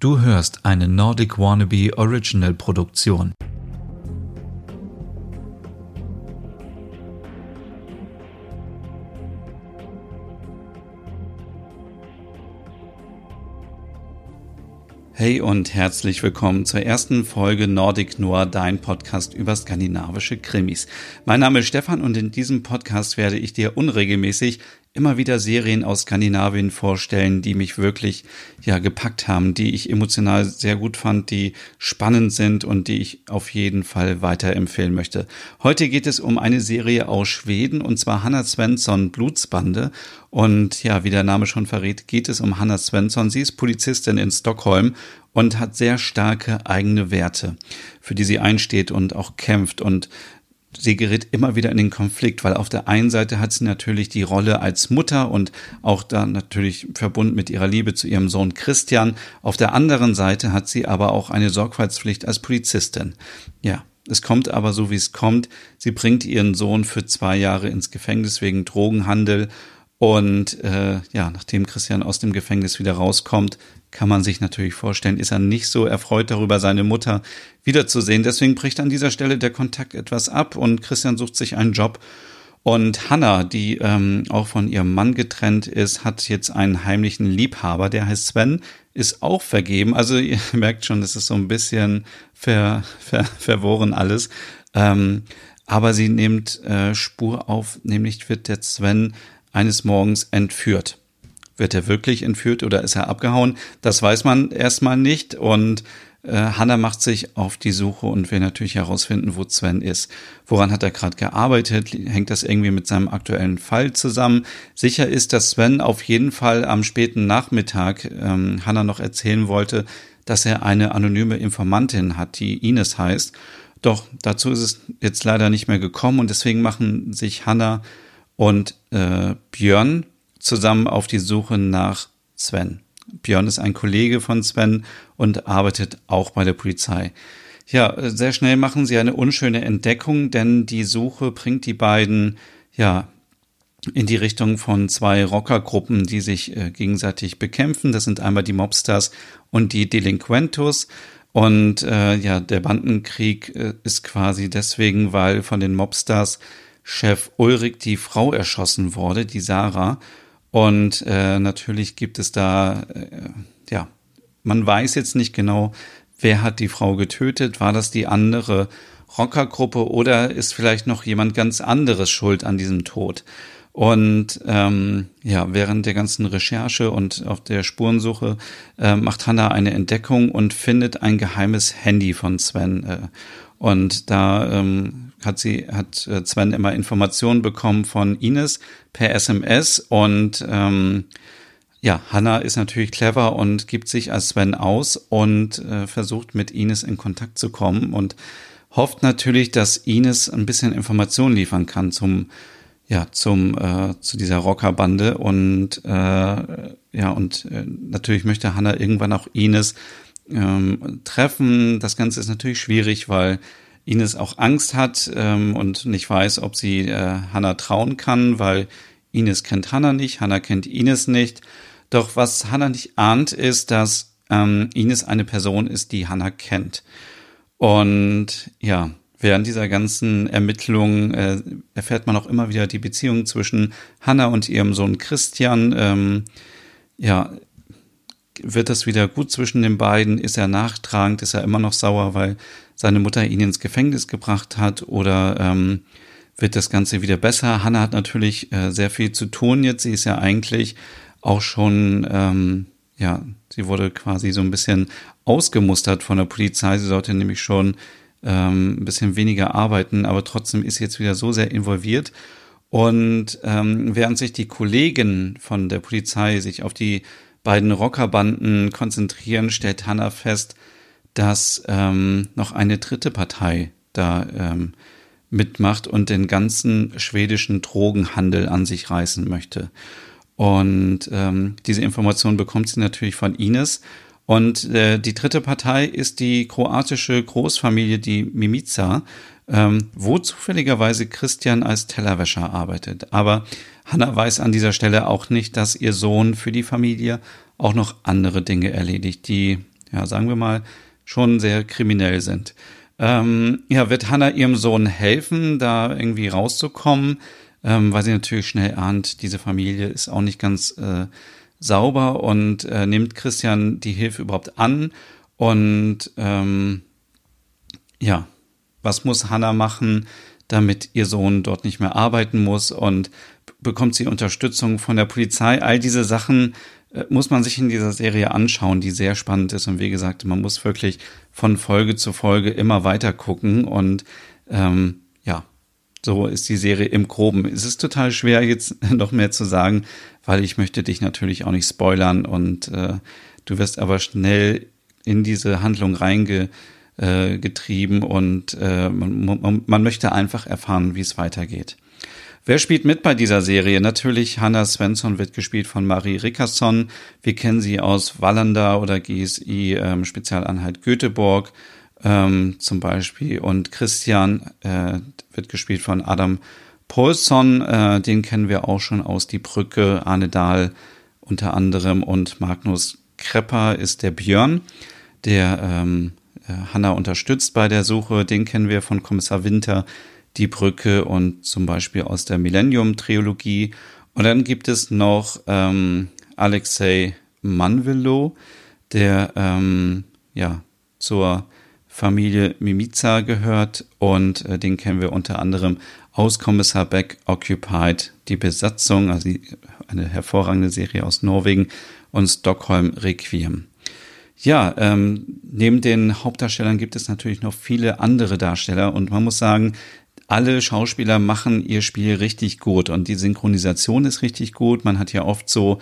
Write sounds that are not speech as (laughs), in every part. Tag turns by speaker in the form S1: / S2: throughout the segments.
S1: Du hörst eine Nordic Wannabe Original Produktion. Hey und herzlich willkommen zur ersten Folge Nordic Noir, dein Podcast über skandinavische Krimis. Mein Name ist Stefan und in diesem Podcast werde ich dir unregelmäßig immer wieder Serien aus Skandinavien vorstellen, die mich wirklich ja gepackt haben, die ich emotional sehr gut fand, die spannend sind und die ich auf jeden Fall weiterempfehlen möchte. Heute geht es um eine Serie aus Schweden und zwar Hanna Svensson Blutsbande und ja, wie der Name schon verrät, geht es um Hanna Svensson. Sie ist Polizistin in Stockholm und hat sehr starke eigene Werte, für die sie einsteht und auch kämpft und sie gerät immer wieder in den Konflikt, weil auf der einen Seite hat sie natürlich die Rolle als Mutter und auch da natürlich verbunden mit ihrer Liebe zu ihrem Sohn Christian. Auf der anderen Seite hat sie aber auch eine Sorgfaltspflicht als Polizistin. Ja. Es kommt aber so, wie es kommt. Sie bringt ihren Sohn für zwei Jahre ins Gefängnis wegen Drogenhandel und äh, ja, nachdem Christian aus dem Gefängnis wieder rauskommt, kann man sich natürlich vorstellen, ist er nicht so erfreut darüber, seine Mutter wiederzusehen. Deswegen bricht an dieser Stelle der Kontakt etwas ab und Christian sucht sich einen Job. Und Hannah, die ähm, auch von ihrem Mann getrennt ist, hat jetzt einen heimlichen Liebhaber, der heißt Sven, ist auch vergeben. Also (laughs) ihr merkt schon, das ist so ein bisschen ver, ver, verworren alles. Ähm, aber sie nimmt äh, Spur auf, nämlich wird der Sven eines Morgens entführt. Wird er wirklich entführt oder ist er abgehauen? Das weiß man erstmal nicht. Und äh, Hannah macht sich auf die Suche und will natürlich herausfinden, wo Sven ist. Woran hat er gerade gearbeitet? Hängt das irgendwie mit seinem aktuellen Fall zusammen? Sicher ist, dass Sven auf jeden Fall am späten Nachmittag ähm, Hannah noch erzählen wollte, dass er eine anonyme Informantin hat, die Ines heißt. Doch dazu ist es jetzt leider nicht mehr gekommen und deswegen machen sich Hannah und äh, Björn zusammen auf die Suche nach Sven. Björn ist ein Kollege von Sven und arbeitet auch bei der Polizei. Ja, sehr schnell machen sie eine unschöne Entdeckung, denn die Suche bringt die beiden, ja, in die Richtung von zwei Rockergruppen, die sich äh, gegenseitig bekämpfen. Das sind einmal die Mobsters und die Delinquentos. Und äh, ja, der Bandenkrieg äh, ist quasi deswegen, weil von den Mobsters Chef Ulrich die Frau erschossen wurde, die Sarah. Und äh, natürlich gibt es da, äh, ja, man weiß jetzt nicht genau, wer hat die Frau getötet. War das die andere Rockergruppe oder ist vielleicht noch jemand ganz anderes schuld an diesem Tod? Und ähm, ja, während der ganzen Recherche und auf der Spurensuche äh, macht Hannah eine Entdeckung und findet ein geheimes Handy von Sven. Äh, und da ähm, hat sie, hat äh, Sven immer Informationen bekommen von Ines per SMS und ähm, ja, Hannah ist natürlich clever und gibt sich als Sven aus und äh, versucht mit Ines in Kontakt zu kommen und hofft natürlich, dass Ines ein bisschen Informationen liefern kann zum ja zum äh, zu dieser Rockerbande und äh, ja und äh, natürlich möchte Hannah irgendwann auch Ines ähm, treffen. Das Ganze ist natürlich schwierig, weil Ines auch Angst hat ähm, und nicht weiß, ob sie äh, Hannah trauen kann, weil Ines kennt Hannah nicht, Hannah kennt Ines nicht. Doch was Hannah nicht ahnt, ist, dass ähm, Ines eine Person ist, die Hannah kennt. Und ja, während dieser ganzen Ermittlungen äh, erfährt man auch immer wieder die Beziehung zwischen Hannah und ihrem Sohn Christian. Ähm, ja, wird das wieder gut zwischen den beiden? Ist er nachtragend? Ist er immer noch sauer, weil seine Mutter ihn ins Gefängnis gebracht hat oder ähm, wird das Ganze wieder besser? Hannah hat natürlich äh, sehr viel zu tun jetzt. Sie ist ja eigentlich auch schon, ähm, ja, sie wurde quasi so ein bisschen ausgemustert von der Polizei. Sie sollte nämlich schon ähm, ein bisschen weniger arbeiten, aber trotzdem ist sie jetzt wieder so sehr involviert. Und ähm, während sich die Kollegen von der Polizei sich auf die beiden Rockerbanden konzentrieren, stellt Hannah fest, dass ähm, noch eine dritte Partei da ähm, mitmacht und den ganzen schwedischen Drogenhandel an sich reißen möchte. Und ähm, diese Information bekommt sie natürlich von Ines. Und äh, die dritte Partei ist die kroatische Großfamilie, die Mimica, ähm, wo zufälligerweise Christian als Tellerwäscher arbeitet. Aber Hanna weiß an dieser Stelle auch nicht, dass ihr Sohn für die Familie auch noch andere Dinge erledigt, die ja, sagen wir mal, schon sehr kriminell sind. Ähm, ja, wird Hannah ihrem Sohn helfen, da irgendwie rauszukommen, ähm, weil sie natürlich schnell ahnt, diese Familie ist auch nicht ganz äh, sauber und äh, nimmt Christian die Hilfe überhaupt an? Und ähm, ja, was muss Hannah machen, damit ihr Sohn dort nicht mehr arbeiten muss? Und bekommt sie Unterstützung von der Polizei? All diese Sachen äh, muss man sich in dieser Serie anschauen, die sehr spannend ist. Und wie gesagt, man muss wirklich von Folge zu Folge immer weiter gucken. Und ähm, ja, so ist die Serie im Groben. Es ist total schwer, jetzt (laughs) noch mehr zu sagen, weil ich möchte dich natürlich auch nicht spoilern und äh, du wirst aber schnell in diese Handlung reinge äh, und äh, man, man möchte einfach erfahren, wie es weitergeht. Wer spielt mit bei dieser Serie? Natürlich Hannah Svensson wird gespielt von Marie Rickerson. Wir kennen sie aus Wallander oder GSI ähm, Spezialeinheit Göteborg ähm, zum Beispiel. Und Christian äh, wird gespielt von Adam Paulson. Äh, den kennen wir auch schon aus Die Brücke, Arne Dahl unter anderem. Und Magnus Krepper ist der Björn, der ähm, äh, Hannah unterstützt bei der Suche. Den kennen wir von Kommissar Winter die Brücke und zum Beispiel aus der Millennium-Trilogie. Und dann gibt es noch ähm, Alexei Manvelo, der ähm, ja zur Familie Mimica gehört und äh, den kennen wir unter anderem aus Kommissar Beck Occupied, die Besatzung, also die, eine hervorragende Serie aus Norwegen und Stockholm Requiem. Ja, ähm, neben den Hauptdarstellern gibt es natürlich noch viele andere Darsteller und man muss sagen, alle Schauspieler machen ihr Spiel richtig gut und die Synchronisation ist richtig gut. Man hat ja oft so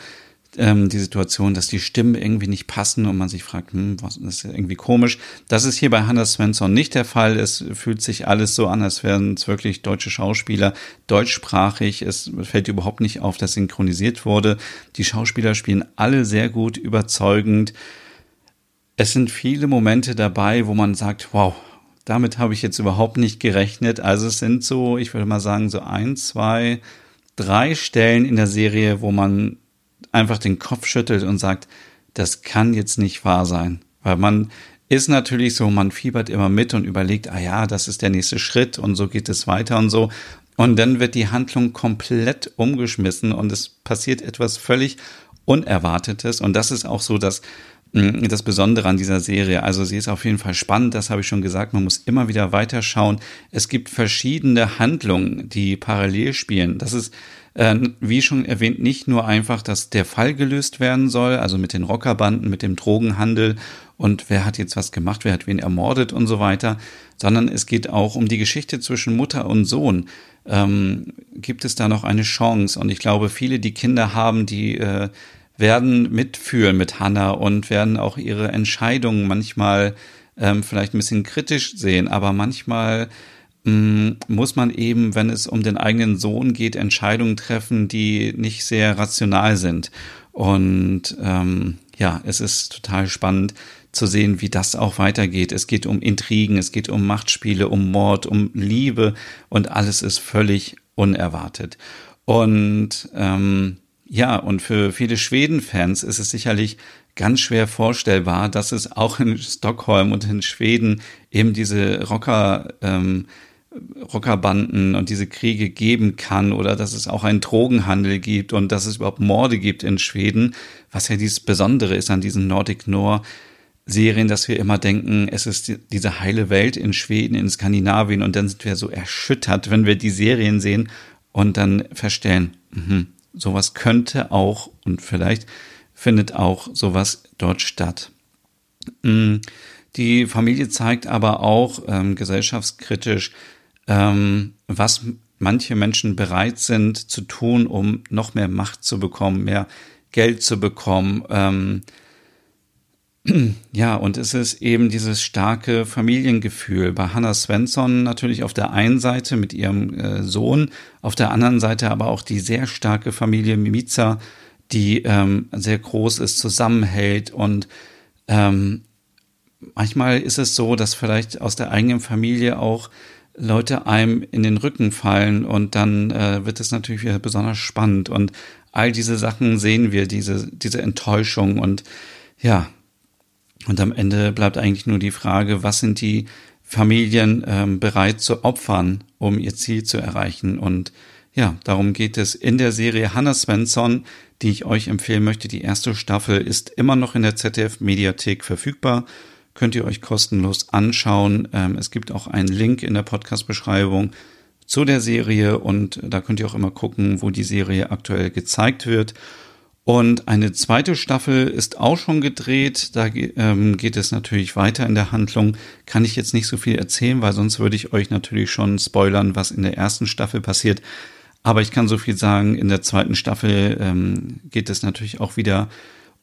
S1: ähm, die Situation, dass die Stimmen irgendwie nicht passen und man sich fragt, hm, was ist irgendwie komisch. Das ist hier bei Hannah Svensson nicht der Fall. Es fühlt sich alles so an, als wären es wirklich deutsche Schauspieler, deutschsprachig. Es fällt überhaupt nicht auf, dass synchronisiert wurde. Die Schauspieler spielen alle sehr gut, überzeugend. Es sind viele Momente dabei, wo man sagt, wow, damit habe ich jetzt überhaupt nicht gerechnet. Also es sind so, ich würde mal sagen, so ein, zwei, drei Stellen in der Serie, wo man einfach den Kopf schüttelt und sagt, das kann jetzt nicht wahr sein. Weil man ist natürlich so, man fiebert immer mit und überlegt, ah ja, das ist der nächste Schritt und so geht es weiter und so. Und dann wird die Handlung komplett umgeschmissen und es passiert etwas völlig Unerwartetes. Und das ist auch so das, Mm, das Besondere an dieser Serie. Also sie ist auf jeden Fall spannend, das habe ich schon gesagt. Man muss immer wieder weiterschauen. Es gibt verschiedene Handlungen, die parallel spielen. Das ist, äh, wie schon erwähnt, nicht nur einfach, dass der Fall gelöst werden soll, also mit den Rockerbanden, mit dem Drogenhandel und wer hat jetzt was gemacht, wer hat wen ermordet und so weiter, sondern es geht auch um die Geschichte zwischen Mutter und Sohn. Ähm, gibt es da noch eine Chance? Und ich glaube, viele, die Kinder haben, die äh, werden mitfühlen mit Hannah und werden auch ihre Entscheidungen manchmal ähm, vielleicht ein bisschen kritisch sehen, aber manchmal mm, muss man eben, wenn es um den eigenen Sohn geht, Entscheidungen treffen, die nicht sehr rational sind. Und ähm, ja, es ist total spannend zu sehen, wie das auch weitergeht. Es geht um Intrigen, es geht um Machtspiele, um Mord, um Liebe und alles ist völlig unerwartet. Und ähm, ja, und für viele Schweden-Fans ist es sicherlich ganz schwer vorstellbar, dass es auch in Stockholm und in Schweden eben diese Rocker, ähm, Rockerbanden und diese Kriege geben kann oder dass es auch einen Drogenhandel gibt und dass es überhaupt Morde gibt in Schweden, was ja dieses Besondere ist an diesen Nordic Noir Serien, dass wir immer denken, es ist diese heile Welt in Schweden, in Skandinavien und dann sind wir so erschüttert, wenn wir die Serien sehen und dann feststellen, mh, sowas könnte auch und vielleicht findet auch sowas dort statt. Mm, die Familie zeigt aber auch ähm, gesellschaftskritisch, ähm, was manche Menschen bereit sind zu tun, um noch mehr Macht zu bekommen, mehr Geld zu bekommen. Ähm, (clears throat) ja, und es ist eben dieses starke Familiengefühl. Bei Hannah Svensson natürlich auf der einen Seite mit ihrem äh, Sohn, auf der anderen Seite aber auch die sehr starke Familie Mimica, die ähm, sehr groß ist, zusammenhält und ähm, manchmal ist es so, dass vielleicht aus der eigenen Familie auch Leute einem in den Rücken fallen und dann äh, wird es natürlich wieder besonders spannend und all diese Sachen sehen wir, diese, diese Enttäuschung und ja, Und am Ende bleibt eigentlich nur die Frage, was sind die Familien ähm, bereit zu opfern, um ihr Ziel zu erreichen. Und ja, darum geht es in der Serie Hannah Svensson, die ich euch empfehlen möchte. Die erste Staffel ist immer noch in der ZDF Mediathek verfügbar. Könnt ihr euch kostenlos anschauen. Ähm, es gibt auch einen Link in der Podcast-Beschreibung zu der Serie und da könnt ihr auch immer gucken, wo die Serie aktuell gezeigt wird. Und eine zweite Staffel ist auch schon gedreht. Da ähm, geht es natürlich weiter in der Handlung. Kann ich jetzt nicht so viel erzählen, weil sonst würde ich euch natürlich schon spoilern, was in der ersten Staffel passiert. Aber ich kann so viel sagen, in der zweiten Staffel ähm, geht es natürlich auch wieder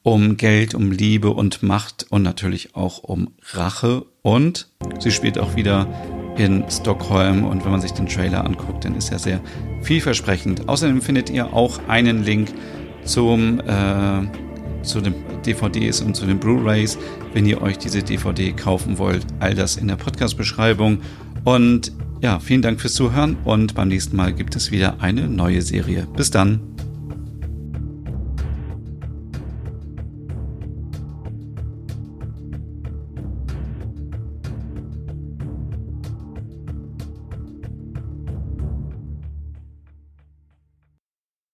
S1: um Geld, um Liebe und Macht und natürlich auch um Rache. Und sie spielt auch wieder in Stockholm und wenn man sich den Trailer anguckt, dann ist er sehr vielversprechend. Außerdem findet ihr auch einen Link zum, äh, zu den DVDs und zu den Blu-rays, wenn ihr euch diese DVD kaufen wollt. All das in der Podcast-Beschreibung. Und ja, vielen Dank fürs Zuhören und beim nächsten Mal gibt es wieder eine neue Serie. Bis dann.